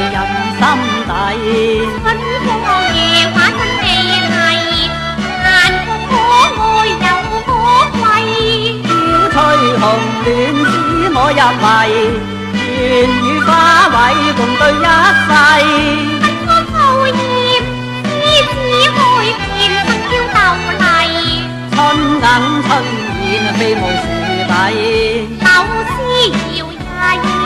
人心底。春風夜話真美麗，難共可愛又可貴。風吹紅亂使我入迷，願與花卉共對一世。春光浩豔，獅子開遍生嬌鬥麗。春銀春燕飛舞樹底，柳絲搖曳。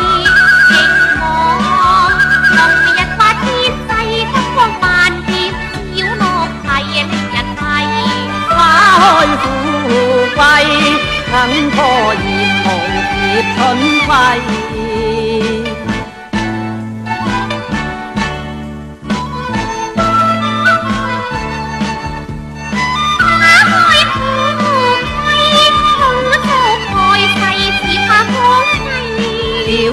花开富贵，春风爱世，只妻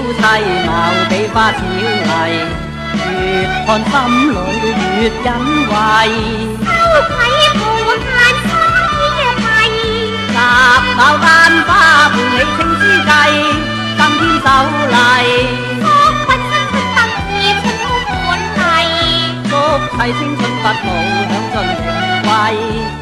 貌比花小丽，越看心里越欣慰。为青春不老享尽荣辉